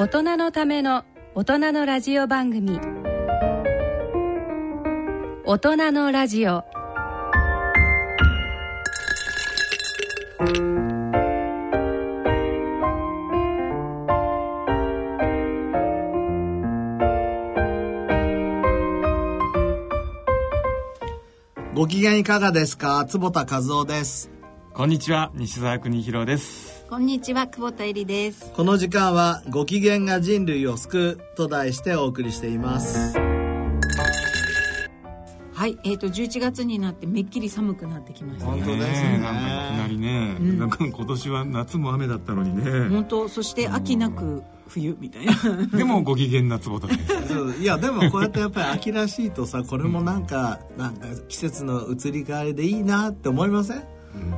大人のための大人のラジオ番組。大人のラジオ。ご機嫌いかがですか？坪田和夫です。こんにちは。西澤邦弘ですこんにちは久保田恵里です。この時間はご機嫌が人類を救うと題してお送りしています。はいえーと11月になってめっきり寒くなってきました本ね当ですねなんかいきなりね、ん。なんか今年は夏も雨だったのにね。本当そして秋なく冬みたいな。でもご機嫌な坪田です。そういやでもこうやってやっぱり秋らしいとさこれもなんか、なんか季節の移り変わりでいいなって思いません？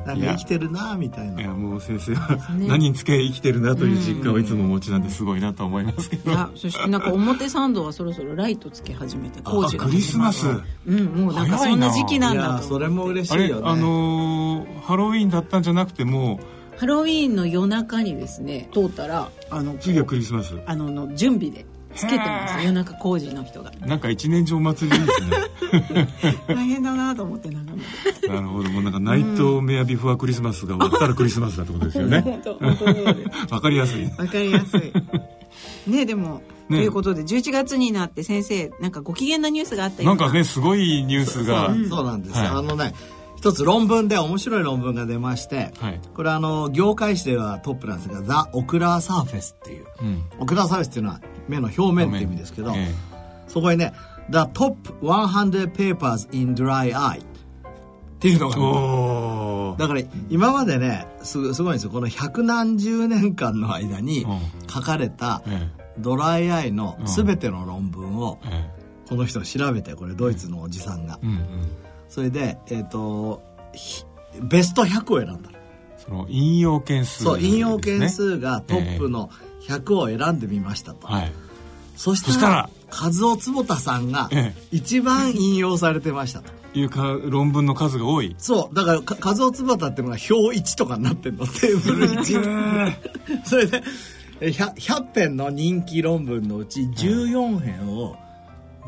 なんか生きてるなみたいな。いやもう先生はね。何につけ生きてるなという実感をいつもお持ちなんですごいなと思いますけど。いやそしてなんか表参道はそろそろライトつけ始めて工事があクリスマス。うんもうなんかそんな時期なんいだそれも嬉しあれいよね。あのーハロウィーンだったんじゃなくても。ハロウィーンの夜中にですね通ったらあの次はクリスマス。あのの準備でつけてます夜中工事の人が。なんか一年中お祭りですね。大変だなと思って眺めてなるほど。もうなんかナイトメアビフォアクリスマスが終わったらクリスマスだってことですよね。わかりやすい。わかりやすい。ねでも、ねということで11月になって先生なんかご機嫌なニュースがあったよな。うんかねすごいニュースが。そうそうなんです、はい。あのね一つ論文で面白い論文が出まして、はい。これあの業界誌ではトップなんですが「ザ・オクラーサーフェス」っていう。うん。オクラーサーフェスっていうのは目の表面っていう意味ですけど、えそこにね「The Top 100 Papers in Dry Eye」っていうのがだから今までねすすごいんですよ。この百何十年間の間にうん。書かれたえドライアイの全ての論文をええ。この人が調べてこれドイツのおじさんが。えうんうんそれでえっ、とひベスト100を選んだの。その引用件数そう引用件数がトップの100を選んでみましたと、はい。そしたら和夫坪田さんがえ一番引用されてましたと。いうか論文の数が多い。そうだからか和夫坪田っていうのが表1とかになってんの。テーブル1 それでえ 100, 100編の人気論文のうち14編を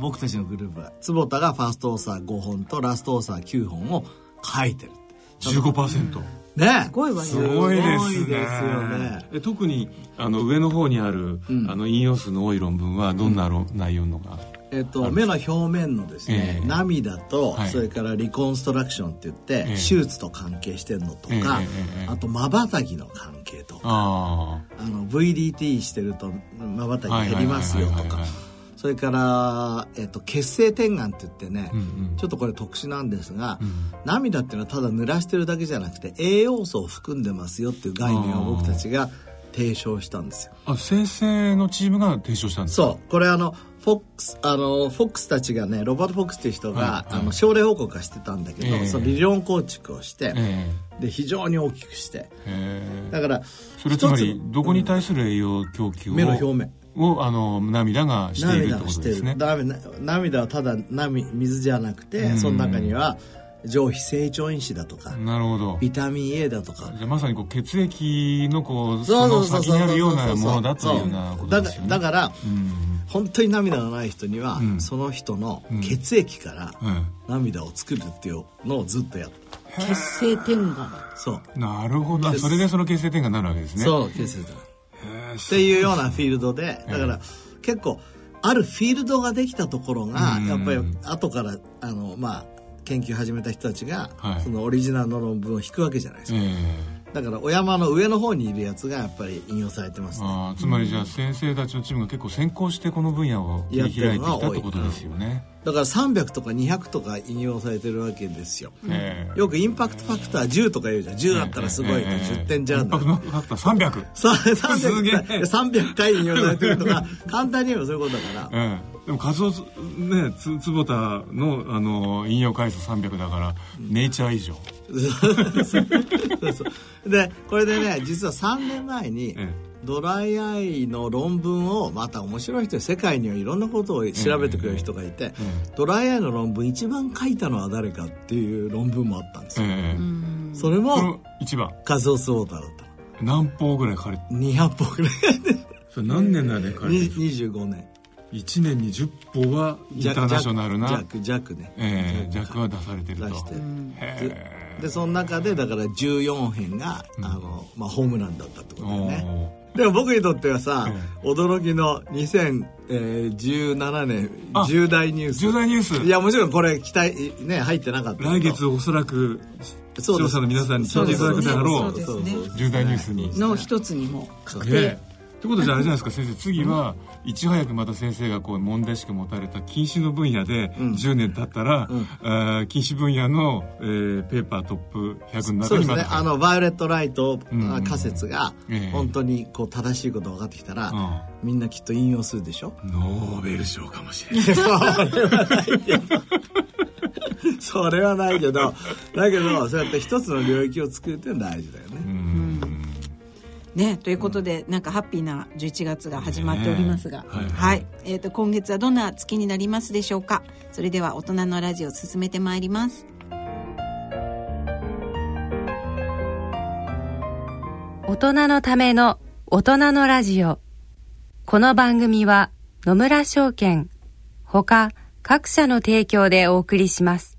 僕たちのグループが坪田がファーストオーサー5本とラストオーサー9本を書いてる15%ね。すごいわよすごいですね。すごいですよね。え特にあの上の方にある、うん。あの引用数の多い論文はどんな論、内容のが？えっと、目の表面のですね、ええ。涙と、はい。それからリコンストラクションって言って、ええ。手術と関係してるのとか、ええええええ。あとまばたきの関係とか。ああの VDT してるとまばたき減りますよとかそれから、えっと、血清点眼って言ってね、うんうん。ちょっとこれ特殊なんですが、うん。涙っていうのはただ濡らしてるだけじゃなくて栄養素を含んでますよっていう概念を僕たちが提唱したんですよ。あ先生のチームが提唱したんですか？そう。これあのフォックスあのフォックスたちがねロバート・フォックスっていう人が、はいはい。あの症例報告はしてたんだけど、ええ。その理論構築をして、えで非常に大きくして。えへえ。だからそれつまり一つどこに対する栄養供給を、目の表面をあの涙がしているって涙がしてることですね。涙涙はただ涙水じゃなくて、うん。その中には上皮成長因子だとか、なるほど。ビタミン A だとか。じゃあまさにこう血液のこうその先にあるようなものだというようなことだですよね。だからうん本当に涙がない人には、うん。その人の血液からうん涙を作るっていうのをずっとやった血清点眼そう。なるほど。それでその血清点がなるわけですね。そう血液だへえっていうようなフィールドでだから結構あるフィールドができたところがうん。やっぱり後からあのまあ研究始めた人たちがはい。そのオリジナルの論文を引くわけじゃないですか。えだからお山の上の方にいるやつがやっぱり引用されてますね。あーつまりじゃあ先生たちのチームが結構先行してこの分野を切り開いてきたってことですよね。だから300とか200とか引用されてるわけですよ。ええ。よくインパクトファクター10とか言うじゃん。10だったらすごいとええ。10点じゃんインパクトファクター300。さすげえ。300回300回引用されてるとか簡単に言えばそういうことだから。ええ。でもカツオねつ坪田のあの引用回数300だから、ネイチャー以上。そうそうでこれでね実は3年前にえドライアイの論文をまた面白い人世界にはいろんなことを調べてくれる人がいて、ドライアイの論文一番書いたのは誰かっていう論文もあったんですええよ、それもの一番。カズオスウォーターだった何本ぐらい書かれての？200本ぐらいそれ何年の間に書いにてる25年。1年に10本はインターナショナルな。弱弱ね。ええ弱は出されてると。出して。へでその中でだから14編が、あのまあ、ホームランだったってことだよね。おでも僕にとってはさ、驚きの2017年あ重大ニュース。重大ニュース。いやもちろんこれ期待ね入ってなかった来月おそらく視聴者の皆さんに聞いていただくであろう重大ニュースに。の一つにも確定、ねってことじゃあれじゃないですか先生。次はいち早くまた先生がこう問題意識持たれた禁止の分野で10年経ったら、あー禁止分野の、えーペーパートップ100のそうですね。あのバイオレット・ライトうん。うん仮説がええ。本当にこう正しいことが分かってきたら、うみんなきっと引用するでしょ？ノーベル賞かもしれない。それはないけど。それはないけどだけどそうやって一つの領域を作るっていうのは大事だよね、ね、ということで、なんかハッピーな11月が始まっておりますが、ね。はい。はい、えっ、と今月はどんな月になりますでしょうか？それでは大人のラジオ進めてまいります。大人のための大人のラジオ。この番組は野村証券ほか各社の提供でお送りします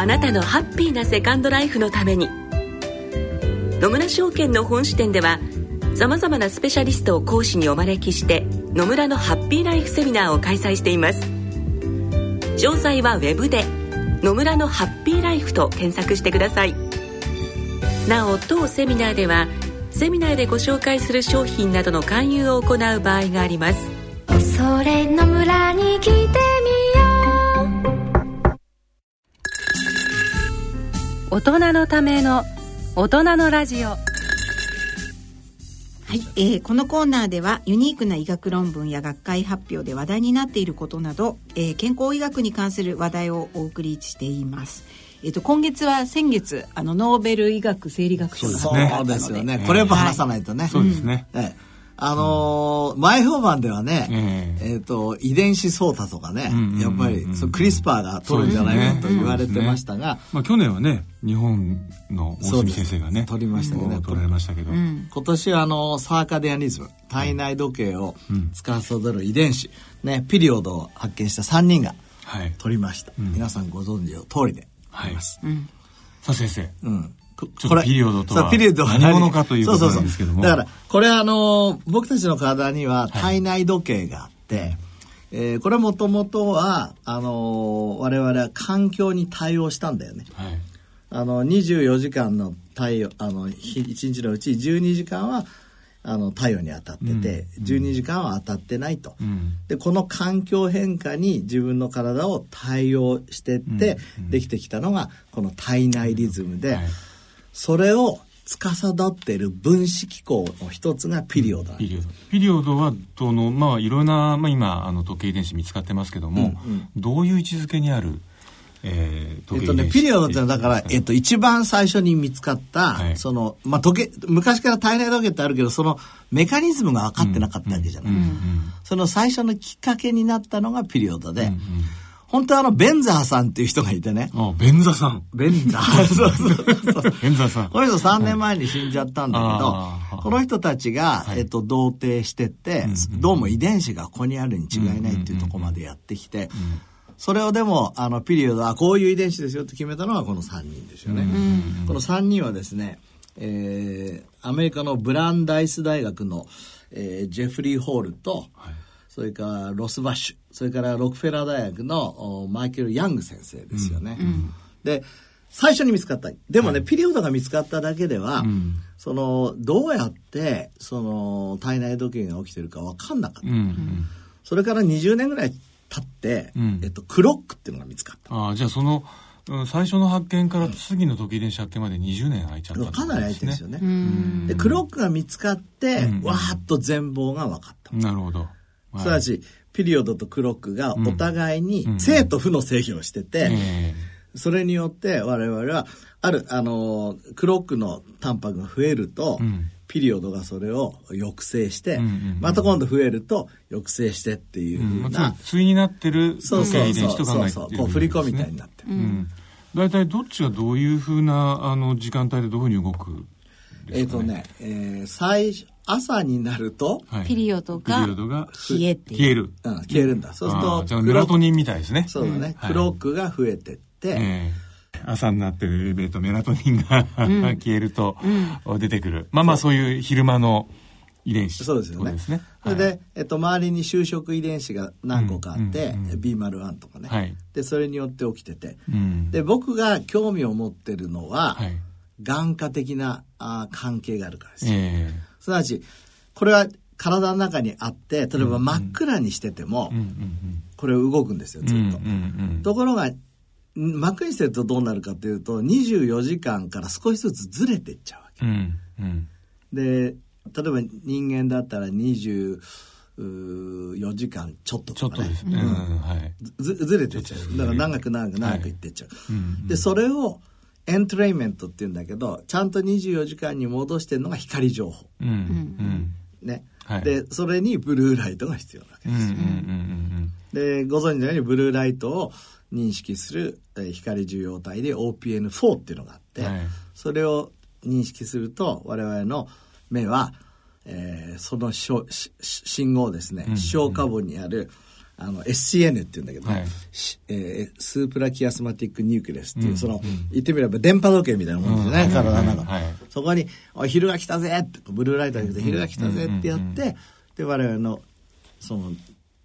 あなたのハッピーなセカンドライフのために。野村証券の本支店ではさまざまなスペシャリストを講師にお招きして野村のハッピーライフセミナーを開催しています。詳細はウェブで「野村のハッピーライフ」と検索してください。なお当セミナーではセミナーでご紹介する商品などの勧誘を行う場合があります。それの村に来て大人のための大人のラジオ。はい、えーこのコーナーではユニークな医学論文や学会発表で話題になっていることなど、えー健康医学に関する話題をお送りしています。えっ、と今月は先月あのノーベル医学生理学賞がそう発表だったのですよね。これやっぱ話さないとね、そうですね、ええあのー前評判ではね、ええ。っ、と、遺伝子操作とかね、んうんうんやっぱり、クリスパーが取るんじゃないかと言われてましたが、まあ、去年はね日本の大隅先生がね取りましたけど取られましたけど、今年はあの、サーカディアニズム、体内時計を司る遺伝子、ね、ピリオドを発見した3人がはい。取りました。皆さんご存知の通りであります。さあ先生。うん。こちょっとピリオドとはピリオドは何？者かということなんですけども。そうそうそう。だから、これあの、僕たちの体には体内時計があって、えーこれもともとは、あの我々は環境に対応したんだよね。はい。あの、24時間の太陽、あの、日1日のうち12時間は、あの、太陽に当たってて、12時間は当たってないと。ん。で、この環境変化に自分の体を対応してって、できてきたのが、この体内リズムで、はいそれを司っている分子機構の一つがピリオドなんピリオド。ピリオドはどのまあいろんな、まあ、今あの時計遺伝子見つかってますけども、どういう位置づけにある、えー、時計遺伝子えっとね、ピリオドってだか？ら、えっと、一番最初に見つかった、はい。その、まあ、時計、昔から体内時計ってあるけど、そのメカニズムが分かってなかったわけじゃない。その最初のきっかけになったのがピリオドで、本当はあの、ベンザーさんっていう人がいてね、あベンザさん。ベンザー、そうそうそう。ベンザさん。この人3年前に死んじゃったんだけど、あー。この人たちが、えっと、同定してって、どうも遺伝子がここにあるに違いないっていうところまでやってきて、それをでも、あの、ピリオドはこういう遺伝子ですよって決めたのはこの3人ですよね。この3人はですね、えーアメリカのブランダイス大学の、えージェフリー・ホールと、それからロスバッシュ、それからロックフェラー大学のおマイケル・ヤング先生ですよね。で、最初に見つかった。でもね、ピリオドが見つかっただけでは、その、どうやって、その、体内時計が起きてるか分かんなかった。うんうんそれから20年ぐらい経って、うんえっと、クロックっていうのが見つかった。ああじゃあそのうん最初の発見から次の時計遺伝子発見まで20年空いちゃったってことかなり空いてるんですよね。うんで、クロックが見つかって、うんわーっと全貌が分かった。なるほど。すなわち、ピリオドとクロックがお互いにうん。正と負の制御をしてて、えそれによって我々は、ある、あのー、クロックのタンパクが増えると、うん。ピリオドがそれを抑制して、うんうんうん。また今度増えると抑制してっていうふうな、つまり対になってるそうそう時計遺伝子と考えているそうそう、こう振り子みたいになってる。うん。大体どっちがどういうふうなあの時間帯でどういうふうに動くんえっ、ですかね？とね、えー最初、朝になると、はいピリオドピがリオドが冷えて消える。うん、消えるんだ。そうするあとー、じゃあメラトニンみたいですね。そうだね、はいクロックが増えてって、ええ朝になってるえーとメラトニンが、消えると、出てくる。まあまあそういう昼間の遺伝子そうですよね。ってことですね。それで、えっと、周りに就職遺伝子が何個かあって、うんうんうん B01 とかね、はいで、それによって起きてて。うんで、僕が興味を持ってるのは、はい。眼科的なあー関係があるからですよ。えすなわち、これは体の中にあって、例えば真っ暗にしてても、これ動くんですよ、うん。ずっと。ところが、ん真っ暗にしてるとどうなるかというと、24時間から少しずつずれていっちゃうわけ。うんうんで、例えば人間だったら24時間ちょっとちょとかね。ずずれてっちゃう。だから長く長く長くいってっちゃう。うんで、それをエントレイメントって言うんだけど、ちゃんと24時間に戻してるのが光情報。うん。うん。ね。はい。で、それにブルーライトが必要なわけうんうんです。うんで、ご存知のようにブルーライトを認識するえー光受容体で OPN4 っていうのがあって、はい。それを認識すると我々の目は、えーそのしょしし信号をですね、視床下部にあるあの SCN っていうんだけど、はい。しえースープラキアスマティックニュークレスっていう、その、言ってみれば電波時計みたいなもんですよね、うん体の中、はい。そこに、おい昼が来たぜって、ブルーライトが来て、昼が来たぜってやって、で、我々の、その、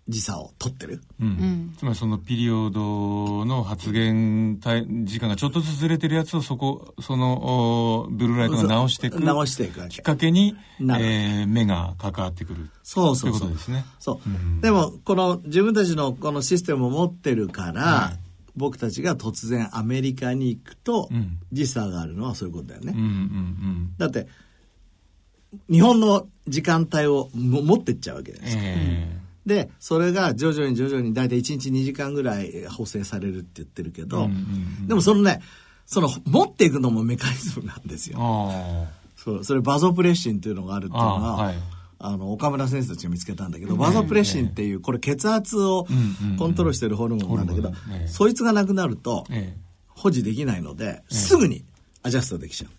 時差を取ってる？うん。うん。つまりそのピリオドの発現タイ時間がちょっとずつずれてるやつをそこそのおブルーライトが直していく直していくきっかけに、えー目が関わってくる。そうそうそう。ということですね。そう。でも、この自分たちのこのシステムを持ってるから、僕たちが突然アメリカに行くと、うん。時差があるのはそういうことだよね。うんうんだって、日本の時間帯をも持ってっちゃうわけでうんすよ。えで、それが徐々に徐々に大体1日2時間ぐらい補正されるって言ってるけど、うんうんでもそのね、その持っていくのもメカニズムなんですー、よ。あそう、それバゾプレッシンっていうのがあるっていうのは、あはい。あの、岡村先生たちが見つけたんだけど、バゾプレッシンっていう、これ血圧をうんうんコントロールしてるホルモンなんだけどそいつがなくなると、ええ。保持できないので、すぐにアジャストできちゃう。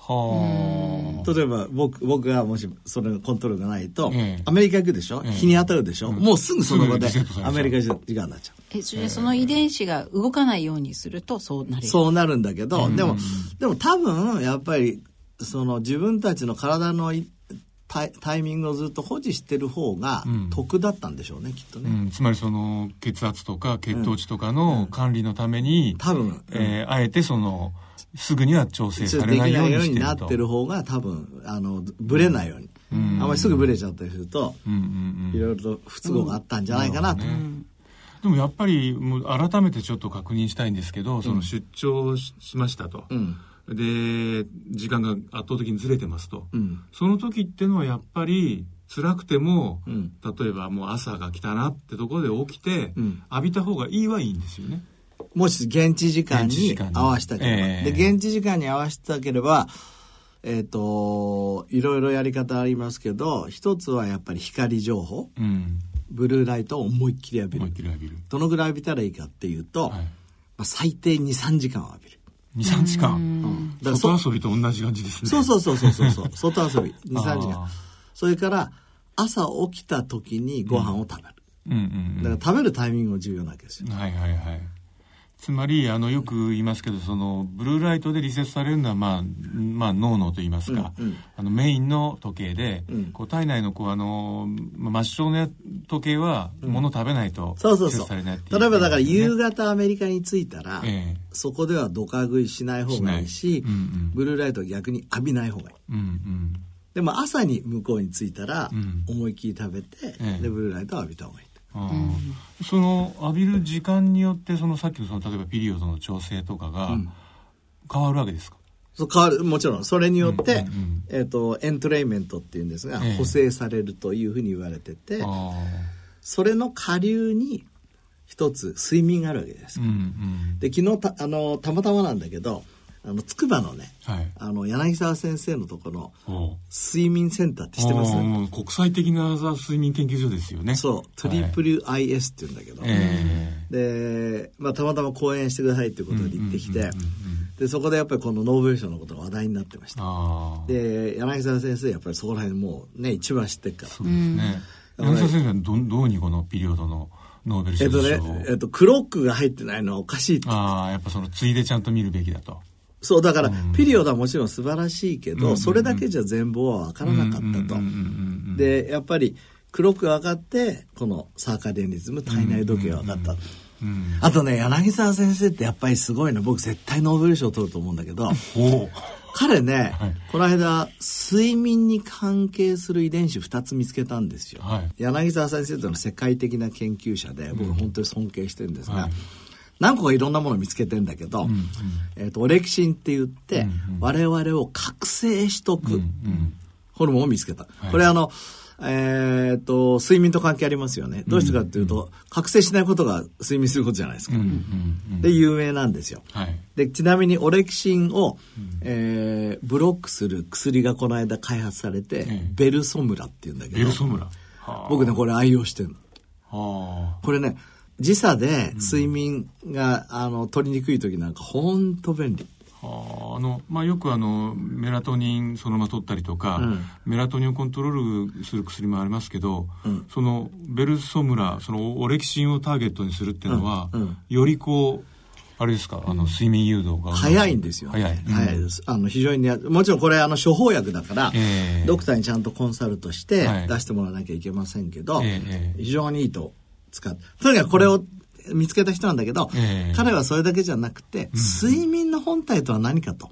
は例えば僕僕がもしそれのコントロールがないと、ええ。アメリカ行くでしょ、ええ。日に当たるでしょ、もうすぐその場でアメリカ時間になっちゃう。えそれでその遺伝子が動かないようにするとそうなる。そうなるんだけど、でも、でも多分、やっぱり、その自分たちの体のいタイタイミングをずっと保持してる方がん。得だったんでしょうね、きっとうね。ん、つまりその血圧とか血糖値とかの管理のために、多分、えーあえてそのすぐには調整されなないようにいようになってる方が多分、あの、ブレないように。あんまりすぐブレちゃったりすると、うんうんうんいろいろと不都合があったんじゃないかなと。でもやっぱりもう改めてちょっと確認したいんですけど、その出張ししましたと、ん。で時間が圧倒的にずれてますと、ん。その時ってのはやっぱり辛くても、ん。例えばもう朝が来たなってところで起きて、ん。浴びた方がいいはいいんですよね。もし現地時間に現地時間に合わせたければ。ええで、現地時間に合わせたければ、えっ、と、いろいろやり方ありますけど、一つはやっぱり光情報、うん、ブルーライトを思いっきり浴びる。びる。どのぐらい浴びたらいいかっていうと、はいまあ、最低2、3時間は浴びる。23時間、だからそ外遊びと同じ感じですね。そうそうそうそうそうそう、外遊び、2、3時間。それから、朝起きた時にご飯を食べる。うんうんうんだから食べるタイミングも重要なわけですよ。はいはいはい。つまり、あの、よく言いますけど、その、ブルーライトでリセットされるのは、まあ、まあ、脳のと言いますか、うんうん。あの、メインの時計で、うん。こう、体内の、こう、あの、まあ末梢の時計は、物食べないと、そうそうそう。リセットされないっていう例えばだから夕ね方アメリカに着いたら、ええ。そこではドカ食いしない方がいいしうんうん。ブルーライトは逆に浴びない方がいい。うんうん。でも朝に向こうに着いたら、うん。思いっきり食べて、ええ。でブルーライトを浴びた方がいいその浴びる時間によってそのさっきのその例えばピリオドの調整とかが変わるわけですか、そう変わるもちろん。それによって、えっ、とエントレイメントっていうんですが、ええ。補正されるというふうに言われててあそれの下流に一つ睡眠があるわけです、ーうんうん。で昨日たあのたまたまなんだけどあの筑波のねはい。あの柳沢先生のところの睡眠センターって知ってます？国際的な睡眠研究所ですよね。そう。トリプル IS って言うんだけど、えで、まあ、たまたま講演してくださいっていうことで行ってきて、でそこでやっぱりこのノーベル賞のことが話題になってました。で柳沢先生やっぱりそこら辺もうね一番知ってるから。そうですね。柳沢先生はどどうにこのピリオドのノーベル賞えっとね、えっと、クロックが入ってないのはおかしいってああやっぱそのついでちゃんと見るべきだとそうだから、ピリオドはもちろん素晴らしいけど、それだけじゃ全貌は分からなかったと、でやっぱりクロックが分かってこのサーカデンリズム体内時計が分かった、あとね柳沢先生ってやっぱりすごいの。僕絶対ノーベル賞を取ると思うんだけど 彼ね、はい。この間睡眠に関係する遺伝子2つ見つけたんですよ、はい。柳沢先生というのは世界的な研究者で僕本当に尊敬してるんですが、はい何個かいろんなものを見つけてんだけど、えー、とオレキシンって言って、我々を覚醒しとくホルモンを見つけた、これあのえー、と睡眠と関係ありますよね。どうしてかっていうと、覚醒しないことが睡眠することじゃないですか、で有名なんですよ、はい。でちなみにオレキシンを、えーブロックする薬がこの間開発されて、ベルソムラっていうんだけどベルソムラ。は僕ねこれ愛用してるの。あ。これね時差で睡眠が、あの取りにくい時なんかほんと便利。はああのまあよくあのメラトニンそのまま取ったりとか、うん。メラトニンをコントロールする薬もありますけど、そのベルソムラそのオレキシンをターゲットにするっていうのは、うん。うん。よりこうあれですか？あの睡眠誘導が。早いんですよ、早い、早いです。あの非常にねもちろんこれあの処方薬だから、ええ。ドクターにちゃんとコンサルトしてはい。出してもらわなきゃいけませんけど、ええ。非常にいいと使ってとにかくこれを見つけた人なんだけど、ええ。彼はそれだけじゃなくて、睡眠の本体とは何かと、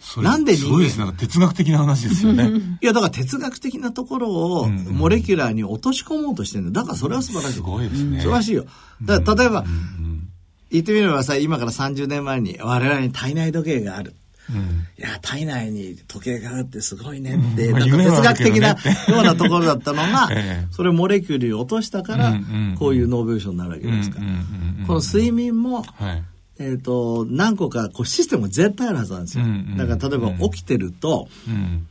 それなんで人間すごいですなんか哲学的な話ですよね。いやだから哲学的なところをモレキュラーに落とし込もうとしてるんだだからそれは素晴らしい。すごいですね。素晴らしいよ。だから例えば、言ってみればさ今から30年前に我々に体内時計があるいや体内に時計があるってすごいね。って、まあなんか哲学的な ようなところだったのが、ええ。それをモレキュルに落としたから、こういうノーベル賞になるわけですか。ら、この睡眠も、はい。えっ、と何個かこうシステムが絶対あるはずなんですよ、だから例えば起きてると、うん。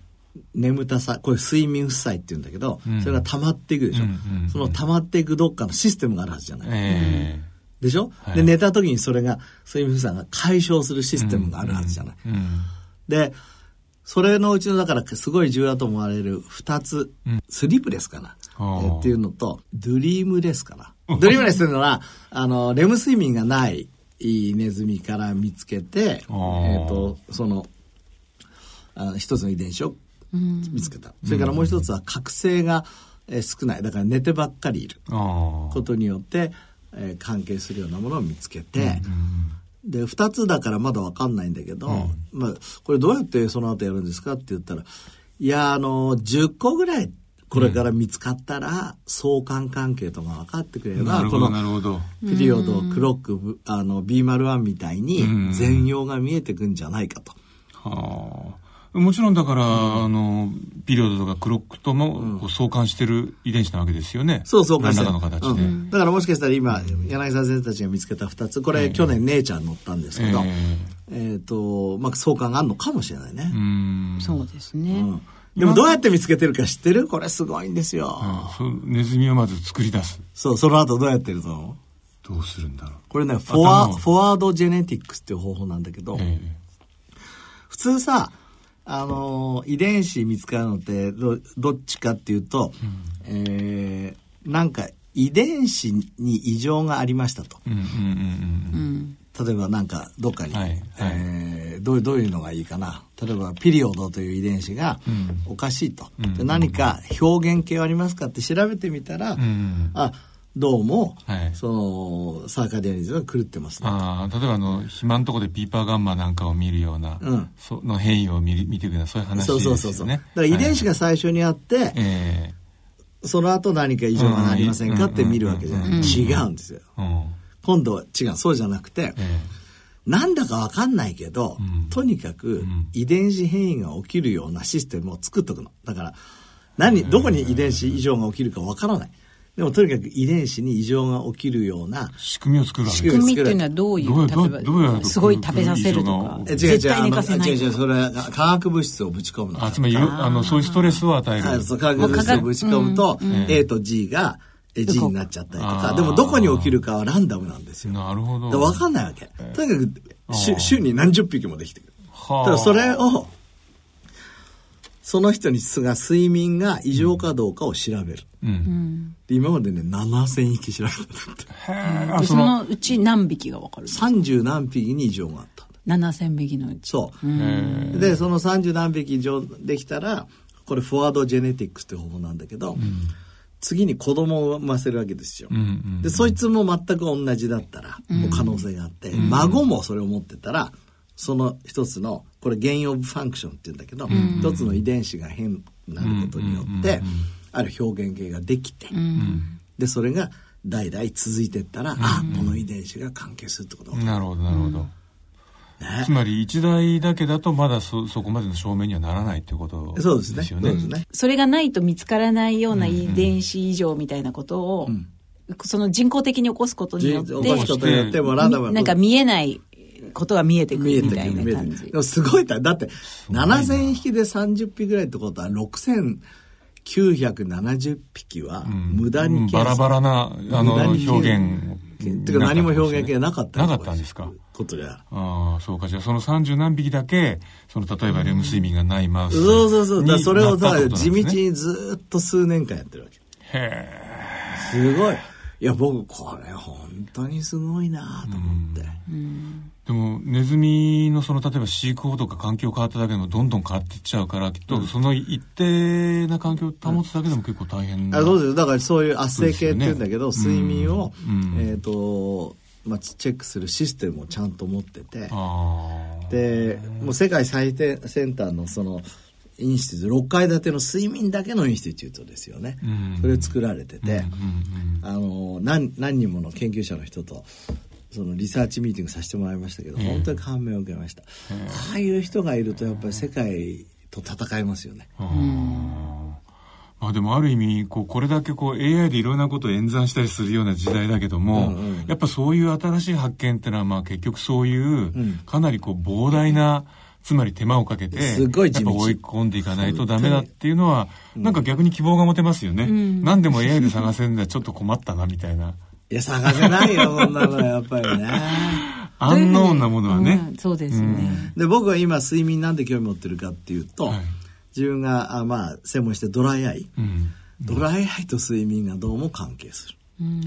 眠たさこれ睡眠負債って言うんだけど、うん。それが溜まっていくでしょ、その溜まっていくどっかのシステムがあるはずじゃない、えでしょ、はい。で寝た時にそれが睡眠負債が解消するシステムがあるはずじゃない、えうん。でそれのうちのだからすごい重要だと思われる2つ、スリープレスかな、えっていうのとドリームレスかな。ドリームレスっていうのはあのレム睡眠がないネズミから見つけて、えあー。ー、とそのあの一つの遺伝子を見つけた、それからもう一つは覚醒が、えー少ない。だから寝てばっかりいることによって、えー関係するようなものを見つけて、で2つだからまだ分かんないんだけど、まあ、これどうやってその後やるんですかって言ったらいやあの10個ぐらいこれから見つかったら相関関係とか分かってくれれば、なるほどこのなるほど。ピリオドクロックあの B01 みたいに全容が見えてくんじゃないかと。はあもちろんだから、あのピリオドとかクロックともこう相関してる遺伝子なわけですよね。そうそうか何らかの形で、うん。だからもしかしたら今柳沢先生たちが見つけた2つこれ、去年姉ちゃん乗ったんですけど、えっ、とまあ相関があるのかもしれないね。うん。そうですね。うん。でもどうやって見つけてるか知ってる？これすごいんですよ。そうネズミをまず作り出す。そう、その後どうやってると思うどうするんだろう。これね、フォワフォワードジェネティックスっていう方法なんだけど、え。普通さ、あのー遺伝子見つかるのってどどっちかっていうと、えーなんか遺伝子に異常がありましたと。えうんうんうん。うん。例えばなんかどっかに、はいはい。えーどうどういうのがいいかな。例えばピリオドという遺伝子がおかしいと、うん。で何か表現系はありますかって調べてみたら、うん。あどうも、はい。そのサーカディアニズムが狂ってますね。ああ例えばあの肥満のとこでピーパーガンマなんかを見るような、うん。その変異を見る見ていくようなそういう話ですよね。そうそうそうそう。だから遺伝子が最初にあって、えその後何か異常がありませんかって見るわけじゃない。違うんですよ。うん。今度は違う、そうじゃなくて、えなんだかわかんないけど、うん。とにかくん。遺伝子変異が起きるようなシステムを作っとくの。だから、何、どこに遺伝子異常が起きるかわからない。でもとにかく遺伝子に異常が起きるような、え仕組みを作るわけ仕です。組み。っていうのはどういうどうどう例えばどうやすごい食べさせるとかええ違う違う、絶対寝かせない違う違う、それは化学物質をぶち込むの。あつまりよあのそういうストレスを与える。化学物質をぶち込むと、A と G がえ G になっちゃったりとか、でもどこに起きるかはランダムなんですよ。なるほど。分かんないわけ。とにかく、週に何十匹もできてくる。はあ。ただそれを、その人にが睡眠が異常かどうかを調べる。うんで今までね、7000匹調べたって。そそののうち何匹が分かる？30何匹に異常があったんだ。7000匹のうちそう。へえで、その30何匹以上できたら、これフォワードジェネティックスって方法なんだけど、次に子供を産ませるわけですよ。うんうんで、そいつも全く同じだったら、もう可能性があって、孫もそれを持ってたら、その一つの、これ gain of function って言うんだけど、一つの遺伝子が変になることによって、ある表現型ができて、で、それが代々続いていったら、あ、この遺伝子が関係するってことがなるほどなるほど、ね。つまり一代だけだとまだそそこまでの証明にはならないっていうことそうですね。ですよね。そうですね。それがないと見つからないような遺伝子異常みたいなことを、その人工的に起こすことによって起こすことによってもランダムみなんか見えないことが見えてくるみたいな感じ。すごいだだって7000匹で30匹ぐらいってことは6970匹は無駄にうんバラバラなあの表現。てか何も表現系なかったなかったんですか？ことじゃああそうか。じゃあその30何匹だけその例えばレム睡眠がないマウスそうそうそう。だそれをさ、になったってこと地道なんですね。にずーっと数年間やってるわけ。へすごいいや僕これ本当にすごいなと思って、えでもネズミのその例えば飼育法とか環境変わっただけでもどんどん変わっていっちゃうからきっとその一定な環境を保つだけでも結構大変な、あそうです。だからそういう圧生系っていうんだけど、ね。睡眠を、うん。えっ、と、まあ、チェックするシステムをちゃんと持ってて。でもう世界最先端のそのインステュート6階建ての睡眠だけのインスティテュートですよね、うん。それ作られてて、うんうんあの何何人もの研究者の人とそのリサーチミーティングさせてもらいましたけど、本当に感銘を受けました、ああいう人がいるとやっぱり世界と戦いますよね、まあでもある意味こうこれだけこう AI でいろんなことを演算したりするような時代だけども、うんうん。やっぱそういう新しい発見ってのはまあ結局そういううん。かなりこう膨大なつまり手間をかけてすごい地道。やっぱ追い込んでいかないとダメだっていうのはなんか逆に希望が持てますよね、何でも AI で探せるのはちょっと困ったなみたいな。いや探せないよそんなのはやっぱりね。アンノーンなものはね、うん。そうですね、で僕は今睡眠なんで興味持ってるかっていうと、はい。自分があまあ専門してドライアイ、うん。ドライアイと睡眠がどうも関係する。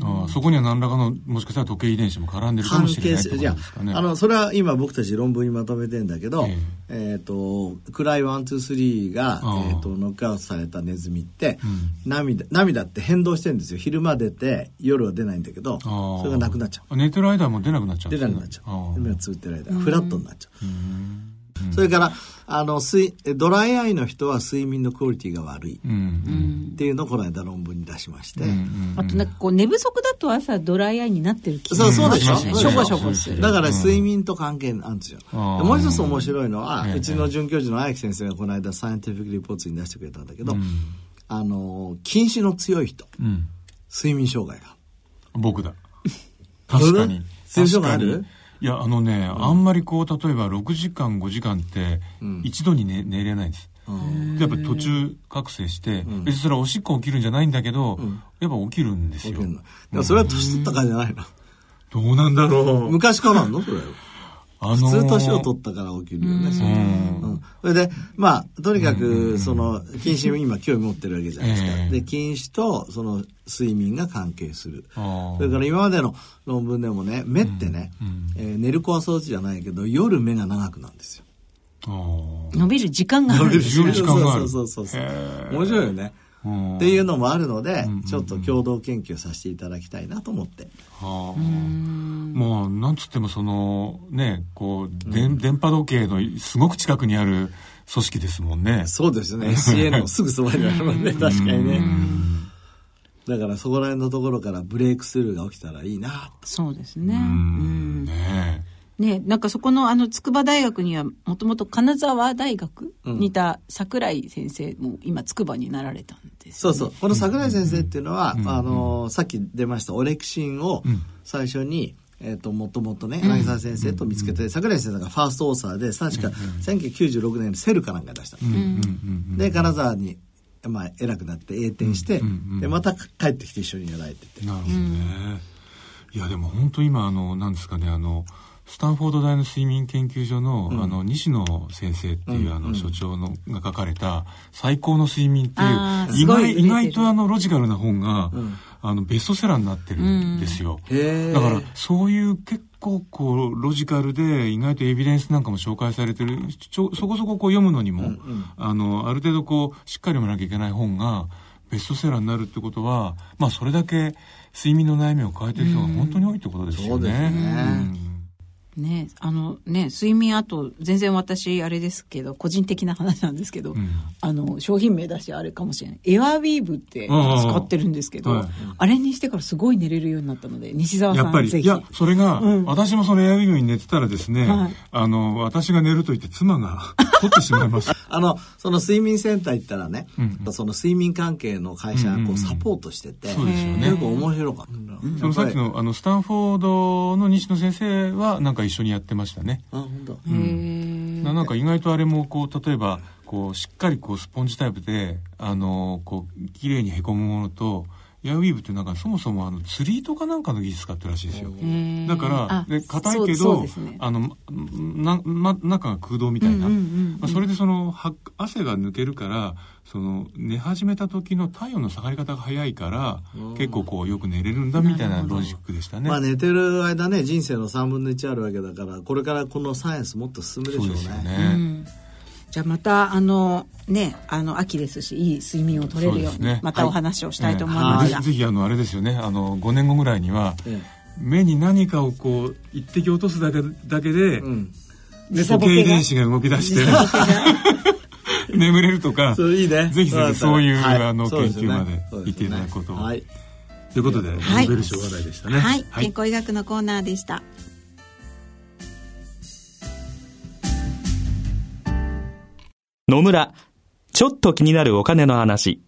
ああそこには何らかのもしかしたら時計遺伝子も絡んでるかも関しれないってこと係する。じゃですかねあ、あの、それは今僕たち論文にまとめてんだけど、ええっ、と、 Cry one、two、three が、えっ、と、ノックアウトされたネズミって、うん涙、涙って変動してるんですよ。昼間出て、夜は出ないんだけど、それがなくなっちゃう。あ寝てる間も出なくなっちゃうん出なくなっちゃう。目がつぶってる間、フラットになっちゃう。それから、あの、睡、ドライアイの人は睡眠のクオリティが悪い。っていうのをこの間論文に出しまして、うん。あとなんかこう寝不足だと朝ドライアイになってる気そうそうでしょ、うんしょぼしょぼする。だから睡眠と関係あるんですよ。もう一つ面白いのは、ええ。うちの准教授の荒木先生がこの間サイエンティフィックリポーツに出してくれたんだけど、うん。あの、近視の強い人、うん。睡眠障害が。僕だ。確かに。睡眠障害あ確るかにいやあのね、あんまりこう例えば6時間5時間って一度に寝寝れないんです、でやっぱ途中覚醒して、別にそれはおしっこ起きるんじゃないんだけど、やっぱ起きるんですよ。起きるの。でもそれは年取ったからじゃないの？どうなんだろう。昔からあんの？それ。あ普通年をっ取ったから起きるよね。それうん。う。ん。それで、まあ、とにかく、その、近視に今興味持ってるわけじゃないですか。ええ。で、近視と、その、睡眠が関係する。それから今までの論文でもね、目ってね、えー寝る子はそうじゃないけど、夜目が長くなるんですよ。伸びる時間があるんです伸びる時間がある。そうそうそうそう。面白いよね。うんっていうのもあるので、ちょっと共同研究させていただきたいなと思って。はあ、もうなんつってもそのねこう、電電波時計のすごく近くにある組織ですもんね。そうですね。SCN のすぐそばにあるので、確かにね。だからそこら辺のところからブレイクスルーが起きたらいいなそうですね。ううんん。ねねなんかそこのあの筑波大学にはもともと金沢大学にいた桜井先生も今筑波になられたんですよね、そうそう。この桜井先生っていうのは、あの、さっき出ましたオレクシンを最初に、えっ、と、もともとね、柳沢先生と見つけて、桜井先生がファーストオーサーで、確か1996年にセルかなんか出した。の。で、金沢に、まあ、偉くなって栄転して、で、また帰ってきて一緒にやられてて。なるほどね。いやでも本当今あのなんですかねあのスタンフォード大の睡眠研究所の,、あの西野先生っていう、あの所長のが書かれた「最高の睡眠」っていう意外意外とあのロジカルな本が、あのベストセラーになってるんですよ。だからそういう結構こうロジカルで意外とエビデンスなんかも紹介されてるちょそこそここう読むのにも、あのある程度こうしっかり読まなきゃいけない本がベストセラーになるってことはまあそれだけ睡眠の悩みを抱えてる人が本当に多いってことですよね。そうですね。うんねあのね睡眠あと全然私あれですけど個人的な話なんですけど、ん。あの商品名出してあれかもしれない。エアウィーブってうんうん使ってるんですけど、はい。あれにしてからすごい寝れるようになったので西澤さやっぱり、いや、それが、うん。私もそのエアウィーヴに寝てたらですね、はい。あの、私が寝ると言って妻が 取ってしまいます。あの、その睡眠センター行ったらね、うその睡眠関係の会社がうんうんうんこうサポートしてて、そうですよね結構面白かった。そのさっきの、あの、スタンフォードの西野先生は、なんか一緒にやってましたね。あ、本当。へーななんか意外とあれも、こう、例えば、こう、しっかりこう、スポンジタイプで、あの、こう、綺麗にへこむものと、エアウィーヴってなんかそもそもあの釣り糸かなんかの技術使ってるらしいですよ。ーだから硬いけどね、あの、な、ま、中が空洞みたいな。まあそれでその、は汗が抜けるから、その、寝始めた時の体温の下がり方が早いから、結構こう、よく寝れるんだみたいなロジックでしたね。まあ寝てる間ね、人生の3分の1あるわけだから、これからこのサイエンスもっと進むでしょうね。ゃあまたあのねあの秋ですしいい睡眠を取れるようにね。またお話をしたいと思いええますが、ぜぜひ、あの、あれですよね、あの、5年後ぐらいには、え目に何かをこう、一滴落とすだけだけで、うん。で時計遺伝子が動き出して、眠れるとか、いいね。ぜひぜひそういう、はいあの、研究まで行っていただくことを。はい。ということで、ノはい。ーベル賞話題でしたね。はい、健康医学のコーナーでした野村、ちょっと気になるお金の話。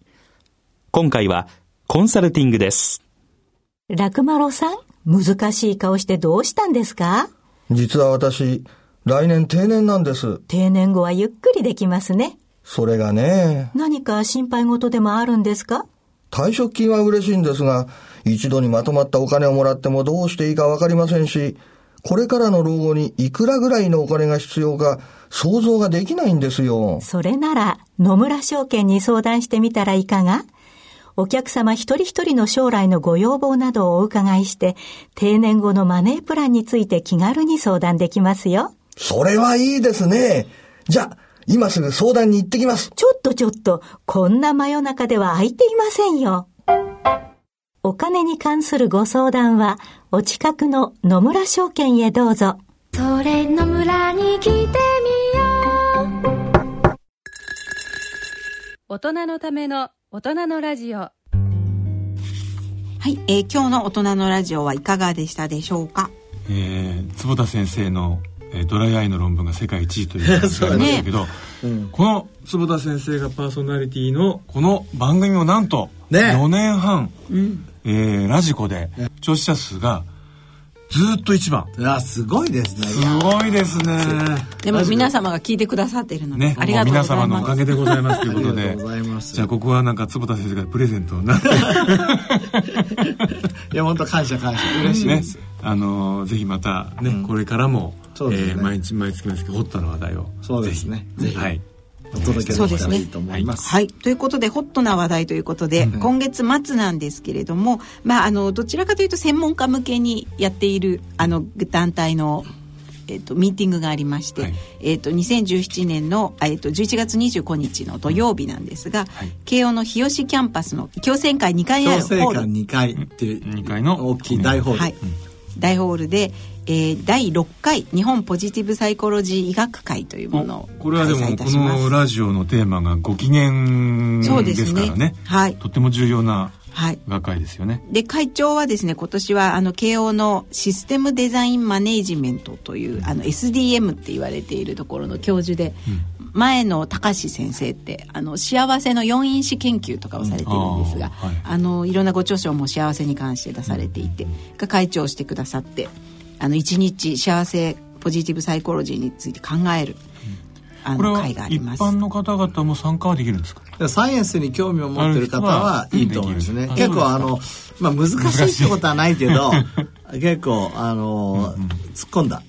今回はコンサルティングです。楽丸さん、難しい顔してどうしたんですか？実は私、来年定年なんです。定年後はゆっくりできますね。それがね、何か心配事でもあるんですか？退職金は嬉しいんですが、一度にまとまったお金をもらってもどうしていいかわかりませんし、これからの老後にいくらぐらいのお金が必要か想像ができないんですよ。それなら野村証券に相談してみたらいかが？お客様一人一人の将来のご要望などをお伺いして、定年後のマネープランについて気軽に相談できますよ。それはいいですね。じゃあ、今すぐ相談に行ってきます。ちょっとちょっと、こんな真夜中では空いていませんよ。お金に関するご相談は、お近くの野村証券へどうぞ。それの村に来て大人のための大人のラジオ。はい、えー今日の大人のラジオはいかがでしたでしょうか？えー坪田先生の、えードライアイの論文が世界一位という話がありましたけど、この坪田先生がパーソナリティのこの番組もなんとね。4年半、えーラジコで聴取者数がずーっと一番。いや、すごいですね。すごいですね。でも皆様が聞いてくださっているので、ねありがとうござい皆様のおかげでございますということありでがとうございます。じゃあここはなんか坪田先生がプレゼントになって。いや、本当感謝感謝。嬉しいでねす。、あのーぜひまたね、これからも、ね。えー毎日毎月毎月ホットな話題を。そうですね。ぜひ。はいお届けでそうですね。きたらいいと思います。はい。ということで、ホットな話題ということで、今月末なんですけれども、まあ、あの、どちらかというと専門家向けにやっている、あの、団体の、えっと、ミーティングがありまして、はい。えっと、2017年の、えっと、11月25日の土曜日なんですが、はい。慶応の日吉キャンパスの共選会2階にあるホール、2階っていう2階の大きい大ホール。はい、大ホールで、えー第6回日本ポジティブサイコロジー医学会というものをこれはでもこのラジオのテーマがご機嫌でですからね。はい。とっても重要な学会ですよね。で会長はですね今年はあの慶応のシステムデザインマネージメントというあの SDM って言われているところの教授で、うん、前の高志先生ってあの幸せの四因子研究とかをされてるんですが、うんはい、あのいろんなご著書も幸せに関して出されていて、が会長してくださってあの一日幸せポジティブサイコロジーについて考える、あの会があります。一般の方々も参加はできるんですか？サイエンスに興味を持ってる方はいいと思うんですね。結構あの、まあ難しいってことはないけど、結構あの、突っ込んだ。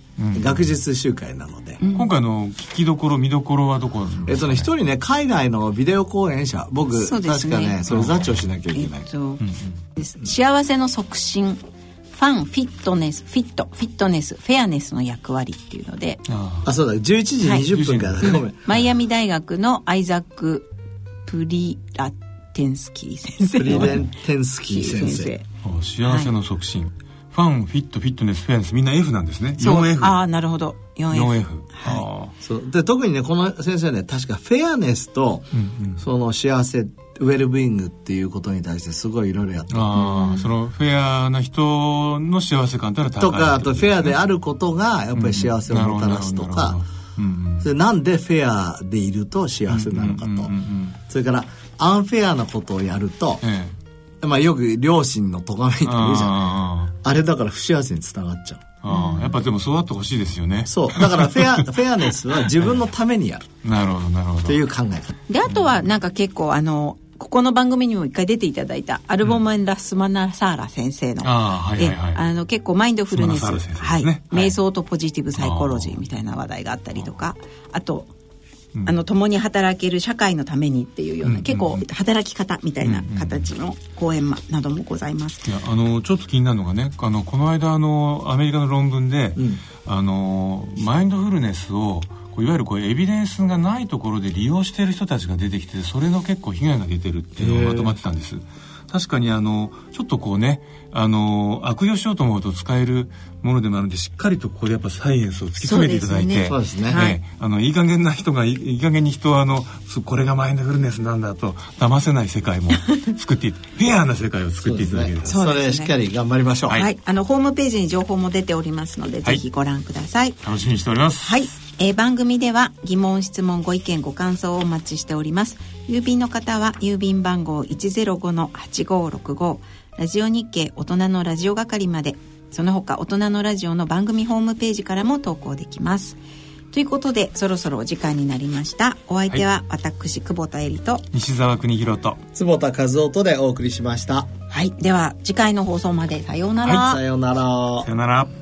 学術集会なので、今回の聞きどころ見どころはどこえっとね一人ね海外のビデオ講演者。僕、ね、確かねそれ座長しなきゃいけない、えっと、幸せの促進ファンフィットネスフィットフィットネスフェアネスの役割っていうので。あそうだ。11時20分から、はい、マイアミ大学のアイザック・プリラテンスキー先生。プリレンテンスキー先生。幸せの促進、はい、ファンフィットフィットネスフェアネスみんな F なんですね。4F ああなるほど。4F, 4F はい、そう。で特にねこの先生ね確かフェアネスと、うんうん、その幸せウェルビーイングっていうことに対してすごいいろいろやってああ、そのフェアな人の幸せ感ってのは高い、とかあとフェアであることがやっぱり幸せをもたらすとか、うんそれなんでフェアでいると幸せなのかと、それからアンフェアなことをやると、ええ、まあよく両親の咎めって言うじゃないあれだから不幸せにつながっちゃう。ああ、やっぱでもそうあってほしいですよね。そう。だからフェア、フェアネスは自分のためにやる。なるほど、なるほど。という考え方。で、あとはなんか結構あの、ここの番組にも一回出ていただいたアルボメン・ラスマナサーラ先生の、うん、あの結構マインドフルネス、ね、はい、瞑想とポジティブサイコロジーみたいな話題があったりとかあとあの共に働ける社会のためにっていうような、うん、結構働き方みたいな形の講演などもございます。いやあのちょっと気になるのがねあのこの間あのアメリカの論文で、うん、あのマインドフルネスをいわゆるこうエビデンスがないところで利用している人たちが出てきてそれの結構被害が出てるっていうのをまとまってたんです。確かにあのちょっとこうねあの悪用しようと思うと使えるものでもあるのでしっかりとここでやっぱサイエンスを突き詰めていただいてそうですね、ねあのいい加減な人がいい加減に人はあのこれがマインドフルネスなんだと騙せない世界も 作ってフェアな世界を作っていただければ。そ,、れしっかり頑張りましょう、はい、はい、あのホームページに情報も出ておりますので、はい、ぜひご覧ください。楽しみにしております。はいえー、番組では疑問質問ご意見ご感想をお待ちしております。郵便の方は郵便番号105-8565ラジオ日経大人のラジオ係まで。その他大人のラジオの番組ホームページからも投稿できます。ということでそろそろお時間になりました。お相手は私、はい、久保田恵里と。西澤邦弘と。坪田和夫とでお送りしました。はい。では次回の放送までさようなら、はい、さようなら。さようなら